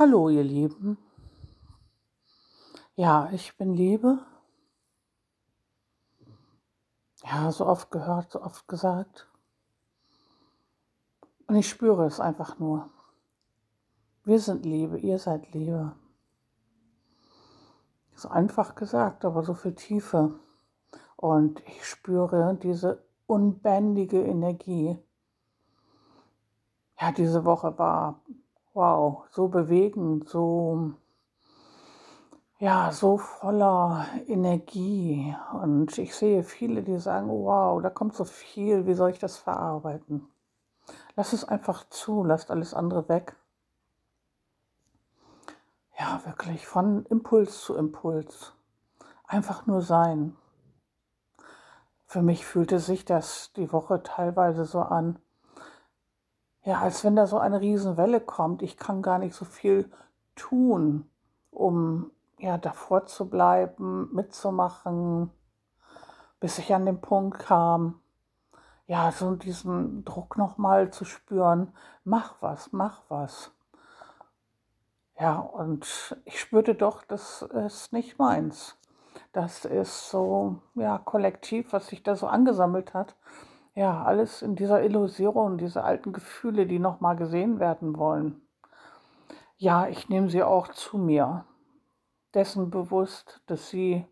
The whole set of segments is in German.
Hallo, ihr Lieben. Ja, ich bin Liebe. Ja, so oft gehört, so oft gesagt. Und ich spüre es einfach nur. Wir sind Liebe, ihr seid Liebe. So einfach gesagt, aber so viel Tiefe. Und ich spüre diese unbändige Energie. Ja, diese Woche war wow, so bewegend, so, ja, so voller Energie. Und ich sehe viele, die sagen, wow, da kommt so viel, wie soll ich das verarbeiten? Lass es einfach zu, lasst alles andere weg. Ja, wirklich von Impuls zu Impuls. Einfach nur sein. Für mich fühlte sich das die Woche teilweise so an, ja, als wenn da so eine Riesenwelle kommt. Ich kann gar nicht so viel tun, um ja davor zu bleiben, mitzumachen, bis ich an den Punkt kam, ja, so diesen Druck nochmal zu spüren, mach was, mach was. Ja, und ich spürte doch, das ist nicht meins. Das ist so, ja, kollektiv, was sich da so angesammelt hat ja, alles in dieser Illusion, diese alten Gefühle, die nochmal gesehen werden wollen. Ja, ich nehme sie auch zu mir, dessen bewusst, dass sie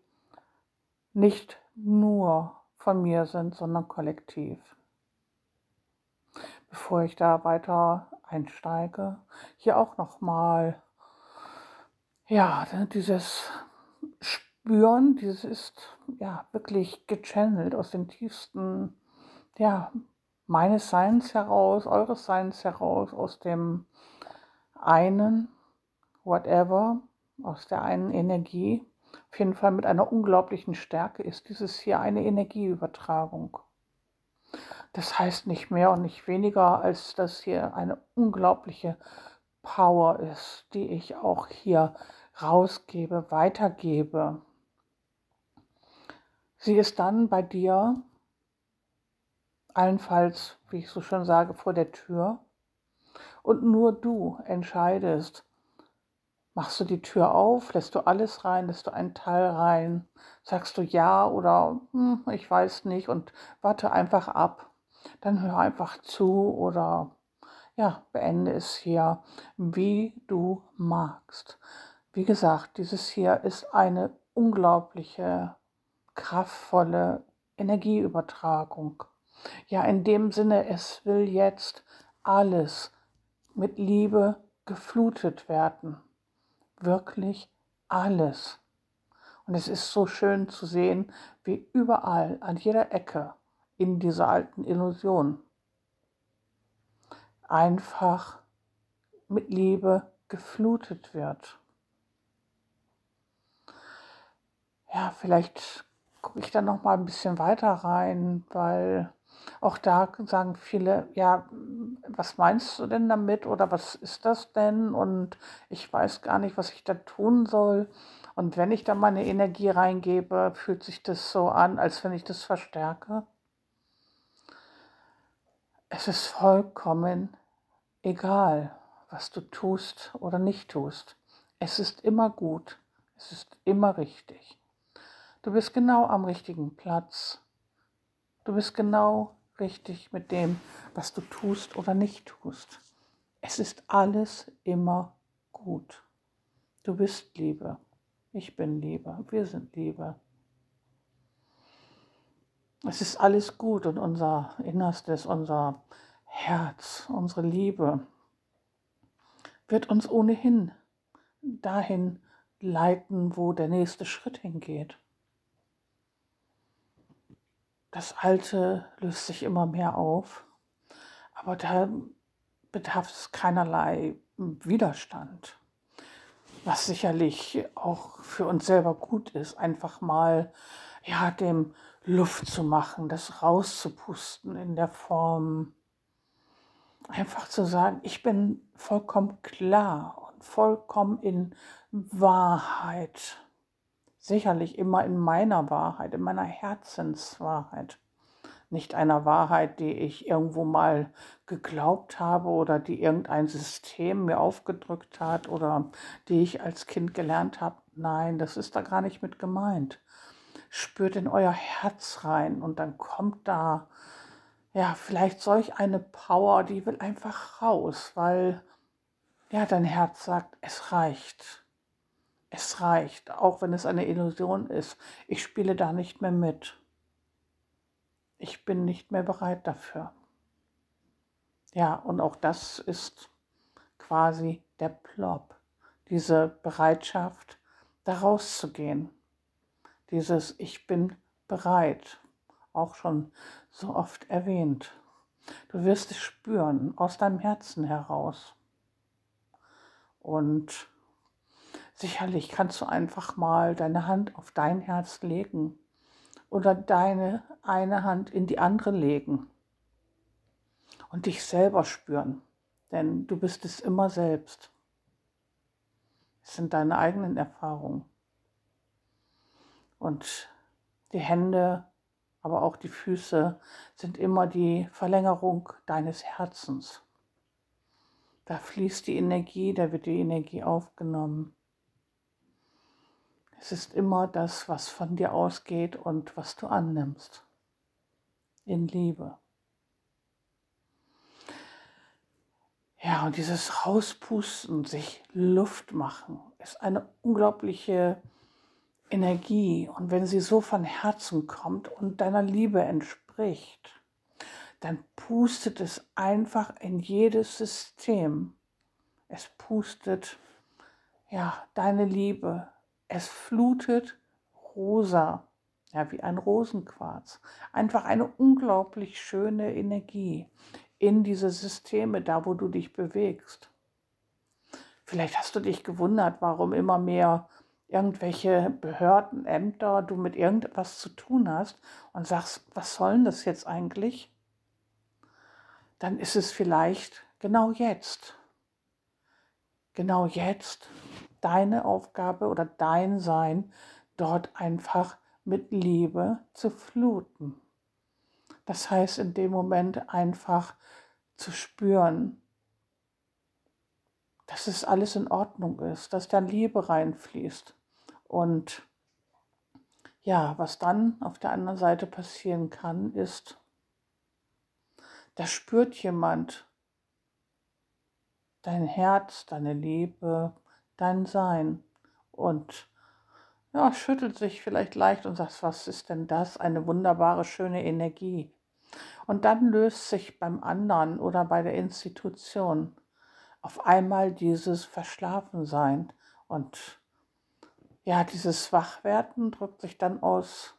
nicht nur von mir sind, sondern kollektiv. Bevor ich da weiter einsteige, hier auch nochmal, ja, dieses Spüren, dieses ist ja wirklich gechannelt aus den tiefsten ja, meines Seins heraus, eures Seins heraus, aus dem einen, whatever, aus der einen Energie, auf jeden Fall mit einer unglaublichen Stärke ist dieses hier eine Energieübertragung. Das heißt nicht mehr und nicht weniger, als dass hier eine unglaubliche Power ist, die ich auch hier rausgebe, weitergebe. Sie ist dann bei dir allenfalls, wie ich so schön sage, vor der Tür. Und nur du entscheidest, machst du die Tür auf, lässt du alles rein, lässt du einen Teil rein, sagst du ja oder hm, ich weiß nicht und warte einfach ab. Dann hör einfach zu oder ja, beende es hier, wie du magst. Wie gesagt, dieses hier ist eine unglaubliche, kraftvolle Energieübertragung. Ja, in dem Sinne, es will jetzt alles mit Liebe geflutet werden. Wirklich alles. Und es ist so schön zu sehen, wie überall, an jeder Ecke in dieser alten Illusion einfach mit Liebe geflutet wird. Ja, vielleicht gucke ich da noch mal ein bisschen weiter rein, weil auch da sagen viele, ja, was meinst du denn damit oder was ist das denn? Und ich weiß gar nicht, was ich da tun soll. Und wenn ich da meine Energie reingebe, fühlt sich das so an, als wenn ich das verstärke. Es ist vollkommen egal, was du tust oder nicht tust. Es ist immer gut. Es ist immer richtig. Du bist genau am richtigen Platz. Du bist genau richtig mit dem, was du tust oder nicht tust. Es ist alles immer gut. Du bist Liebe. Ich bin Liebe. Wir sind Liebe. Es ist alles gut und unser Innerstes, unser Herz, unsere Liebe wird uns ohnehin dahin leiten, wo der nächste Schritt hingeht. Das Alte löst sich immer mehr auf, aber da bedarf es keinerlei Widerstand, was sicherlich auch für uns selber gut ist, einfach mal ja dem Luft zu machen, das rauszupusten in der Form, einfach zu sagen, ich bin vollkommen klar und vollkommen in Wahrheit sicherlich immer in meiner Wahrheit, in meiner Herzenswahrheit. nicht einer Wahrheit, die ich irgendwo mal geglaubt habe oder die irgendein System mir aufgedrückt hat oder die ich als Kind gelernt habe. Nein, das ist da gar nicht mit gemeint. Spürt in euer Herz rein und dann kommt da ja vielleicht solch eine Power, die will einfach raus, weil ja dein Herz sagt, es reicht. Es reicht, auch wenn es eine Illusion ist. Ich spiele da nicht mehr mit ich bin nicht mehr bereit dafür. Ja, und auch das ist quasi der Plop, diese Bereitschaft, da rauszugehen. Dieses Ich bin bereit, auch schon so oft erwähnt. Du wirst es spüren aus deinem Herzen heraus. Und sicherlich kannst du einfach mal deine Hand auf dein Herz legen oder deine eine Hand in die andere legen und dich selber spüren, denn du bist es immer selbst. Es sind deine eigenen Erfahrungen. Und die Hände, aber auch die Füße sind immer die Verlängerung deines Herzens. Da fließt die Energie, da wird die Energie aufgenommen. Es ist immer das, was von dir ausgeht und was du annimmst. In Liebe. Ja, und dieses Rauspusten, sich Luft machen, ist eine unglaubliche Energie. Und wenn sie so von Herzen kommt und deiner Liebe entspricht, dann pustet es einfach in jedes System. Es pustet ja deine Liebe, es flutet rosa, ja, wie ein Rosenquarz. Einfach eine unglaublich schöne Energie in diese Systeme, da wo du dich bewegst. Vielleicht hast du dich gewundert, warum immer mehr irgendwelche Behörden, Ämter, du mit irgendetwas zu tun hast und sagst, was soll das jetzt eigentlich? Dann ist es vielleicht genau jetzt. Genau jetzt deine Aufgabe oder dein Sein, dort einfach mit Liebe zu fluten. Das heißt, in dem Moment einfach zu spüren, dass es alles in Ordnung ist, dass da Liebe reinfließt. Und ja, was dann auf der anderen Seite passieren kann, ist, da spürt jemand dein Herz, deine Liebe, dein Sein und ja, schüttelt sich vielleicht leicht und sagt, was ist denn das? Eine wunderbare, schöne Energie. Und dann löst sich beim anderen oder bei der Institution auf einmal dieses Verschlafensein und ja, dieses Wachwerden drückt sich dann aus,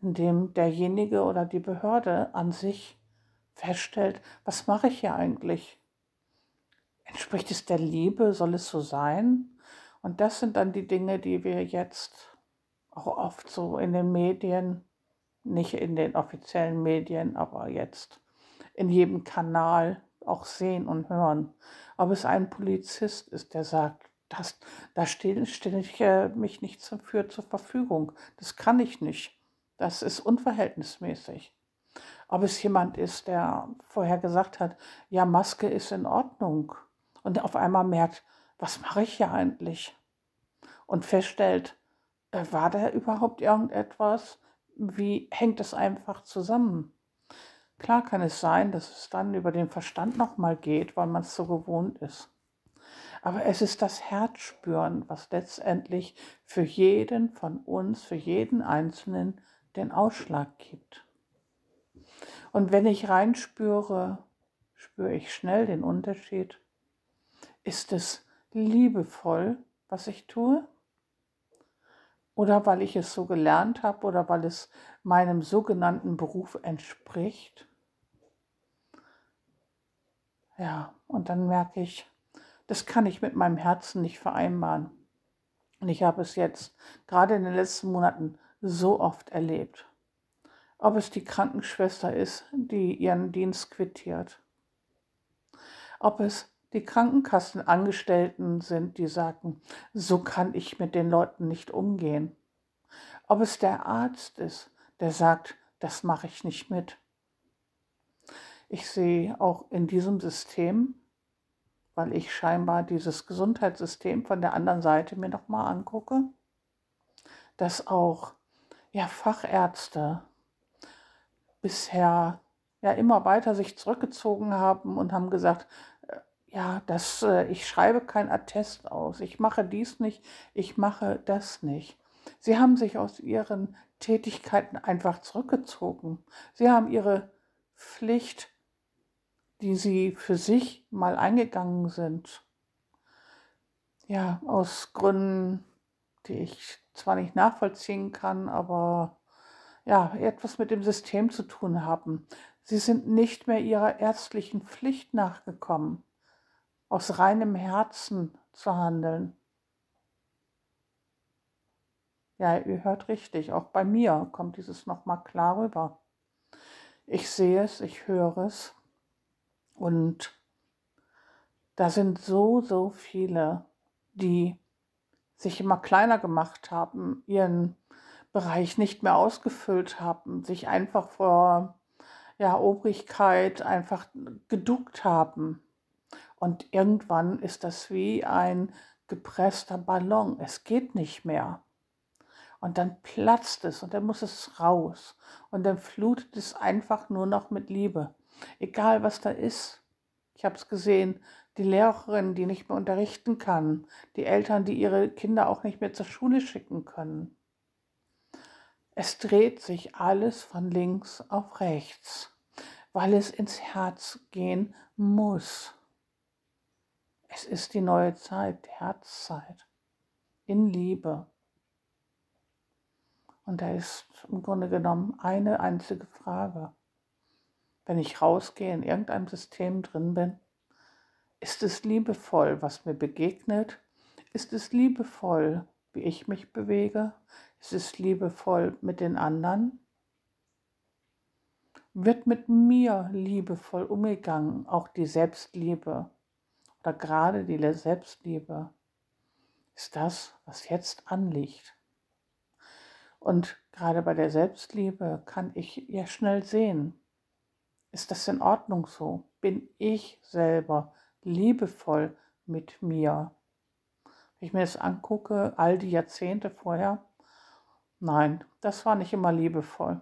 indem derjenige oder die Behörde an sich feststellt, was mache ich hier eigentlich? Entspricht es der Liebe? Soll es so sein? Und das sind dann die Dinge, die wir jetzt auch oft so in den Medien, nicht in den offiziellen Medien, aber jetzt in jedem Kanal auch sehen und hören. Ob es ein Polizist ist, der sagt, das, da stelle stell ich äh, mich nicht für zur Verfügung. Das kann ich nicht. Das ist unverhältnismäßig. Ob es jemand ist, der vorher gesagt hat, ja, Maske ist in Ordnung und auf einmal merkt, was mache ich hier eigentlich? Und feststellt, äh, war da überhaupt irgendetwas? Wie hängt es einfach zusammen? Klar kann es sein, dass es dann über den Verstand nochmal geht, weil man es so gewohnt ist. Aber es ist das Herzspüren, was letztendlich für jeden von uns, für jeden Einzelnen den Ausschlag gibt. Und wenn ich reinspüre, spüre ich schnell den Unterschied ist es liebevoll, was ich tue? Oder weil ich es so gelernt habe oder weil es meinem sogenannten Beruf entspricht? Ja, und dann merke ich, das kann ich mit meinem Herzen nicht vereinbaren. Und ich habe es jetzt gerade in den letzten Monaten so oft erlebt. Ob es die Krankenschwester ist, die ihren Dienst quittiert. Ob es die Krankenkassenangestellten sind, die sagen, so kann ich mit den Leuten nicht umgehen. Ob es der Arzt ist, der sagt, das mache ich nicht mit. Ich sehe auch in diesem System, weil ich scheinbar dieses Gesundheitssystem von der anderen Seite mir nochmal angucke, dass auch ja, Fachärzte bisher ja immer weiter sich zurückgezogen haben und haben gesagt, ja, das, äh, ich schreibe kein Attest aus, ich mache dies nicht, ich mache das nicht. Sie haben sich aus ihren Tätigkeiten einfach zurückgezogen. Sie haben ihre Pflicht, die sie für sich mal eingegangen sind, ja, aus Gründen, die ich zwar nicht nachvollziehen kann, aber ja, etwas mit dem System zu tun haben. Sie sind nicht mehr ihrer ärztlichen Pflicht nachgekommen, aus reinem Herzen zu handeln. Ja, ihr hört richtig, auch bei mir kommt dieses nochmal klar rüber. Ich sehe es, ich höre es und da sind so, so viele, die sich immer kleiner gemacht haben, ihren Bereich nicht mehr ausgefüllt haben, sich einfach vor ja, Obrigkeit einfach geduckt haben. Und irgendwann ist das wie ein gepresster Ballon. Es geht nicht mehr. Und dann platzt es und dann muss es raus. Und dann flutet es einfach nur noch mit Liebe. Egal was da ist. Ich habe es gesehen, die Lehrerin, die nicht mehr unterrichten kann, die Eltern, die ihre Kinder auch nicht mehr zur Schule schicken können. Es dreht sich alles von links auf rechts, weil es ins Herz gehen muss. Es ist die neue Zeit, die Herzzeit, in Liebe. Und da ist im Grunde genommen eine einzige Frage. Wenn ich rausgehe, in irgendeinem System drin bin, ist es liebevoll, was mir begegnet? Ist es liebevoll, wie ich mich bewege? Es ist liebevoll mit den anderen. Wird mit mir liebevoll umgegangen, auch die Selbstliebe oder gerade die Selbstliebe ist das, was jetzt anliegt. Und gerade bei der Selbstliebe kann ich ja schnell sehen, ist das in Ordnung so? Bin ich selber liebevoll mit mir? Wenn ich mir das angucke, all die Jahrzehnte vorher, Nein, das war nicht immer liebevoll.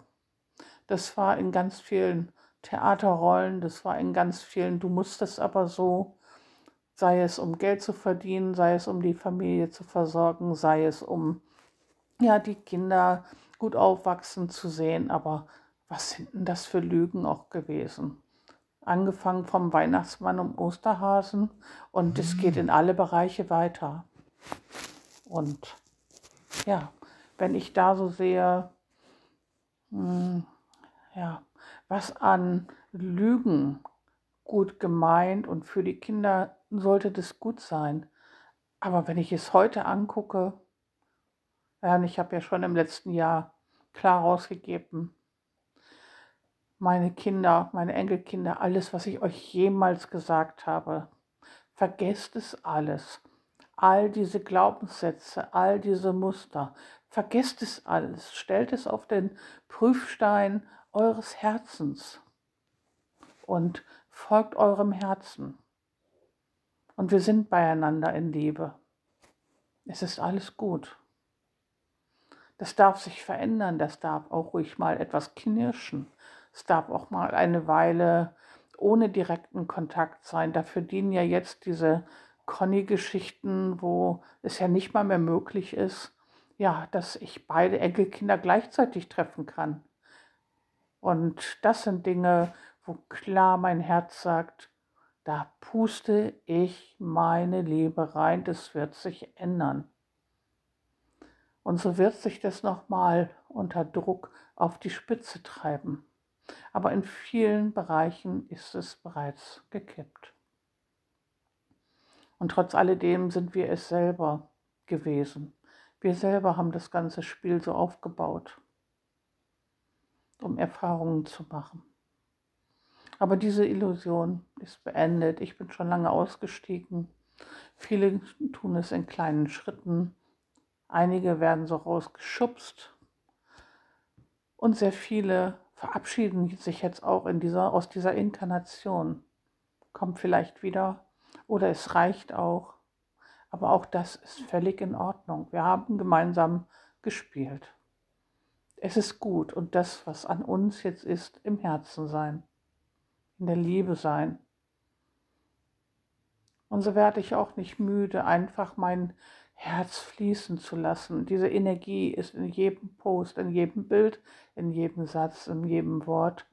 Das war in ganz vielen Theaterrollen, das war in ganz vielen, du musstest aber so, sei es um Geld zu verdienen, sei es um die Familie zu versorgen, sei es um ja, die Kinder gut aufwachsen zu sehen, aber was sind denn das für Lügen auch gewesen? Angefangen vom Weihnachtsmann und Osterhasen und es geht in alle Bereiche weiter. Und ja, wenn ich da so sehe, hm, ja, was an Lügen gut gemeint und für die Kinder sollte das gut sein. Aber wenn ich es heute angucke, ja, ich habe ja schon im letzten Jahr klar rausgegeben, meine Kinder, meine Enkelkinder, alles, was ich euch jemals gesagt habe, vergesst es alles. All diese Glaubenssätze, all diese Muster, Vergesst es alles, stellt es auf den Prüfstein eures Herzens und folgt eurem Herzen. Und wir sind beieinander in Liebe. Es ist alles gut. Das darf sich verändern, das darf auch ruhig mal etwas knirschen. Es darf auch mal eine Weile ohne direkten Kontakt sein. Dafür dienen ja jetzt diese Conny-Geschichten, wo es ja nicht mal mehr möglich ist, ja, dass ich beide Enkelkinder gleichzeitig treffen kann. Und das sind Dinge, wo klar mein Herz sagt, da puste ich meine Liebe rein, das wird sich ändern. Und so wird sich das nochmal unter Druck auf die Spitze treiben. Aber in vielen Bereichen ist es bereits gekippt. Und trotz alledem sind wir es selber gewesen. Wir selber haben das ganze Spiel so aufgebaut, um Erfahrungen zu machen. Aber diese Illusion ist beendet. Ich bin schon lange ausgestiegen. Viele tun es in kleinen Schritten. Einige werden so rausgeschubst. Und sehr viele verabschieden sich jetzt auch in dieser, aus dieser Inkarnation. Kommt vielleicht wieder oder es reicht auch. Aber auch das ist völlig in Ordnung. Wir haben gemeinsam gespielt. Es ist gut und das, was an uns jetzt ist, im Herzen sein, in der Liebe sein. Und so werde ich auch nicht müde, einfach mein Herz fließen zu lassen. Diese Energie ist in jedem Post, in jedem Bild, in jedem Satz, in jedem Wort.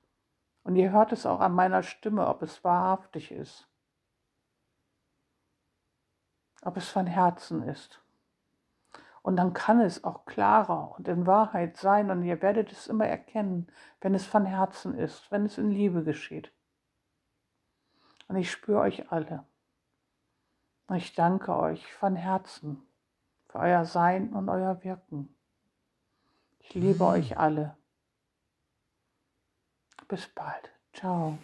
Und ihr hört es auch an meiner Stimme, ob es wahrhaftig ist, ob es von Herzen ist. Und dann kann es auch klarer und in Wahrheit sein und ihr werdet es immer erkennen, wenn es von Herzen ist, wenn es in Liebe geschieht. Und ich spüre euch alle. Und ich danke euch von Herzen für euer Sein und euer Wirken. Ich liebe euch alle. Bis bald. Ciao.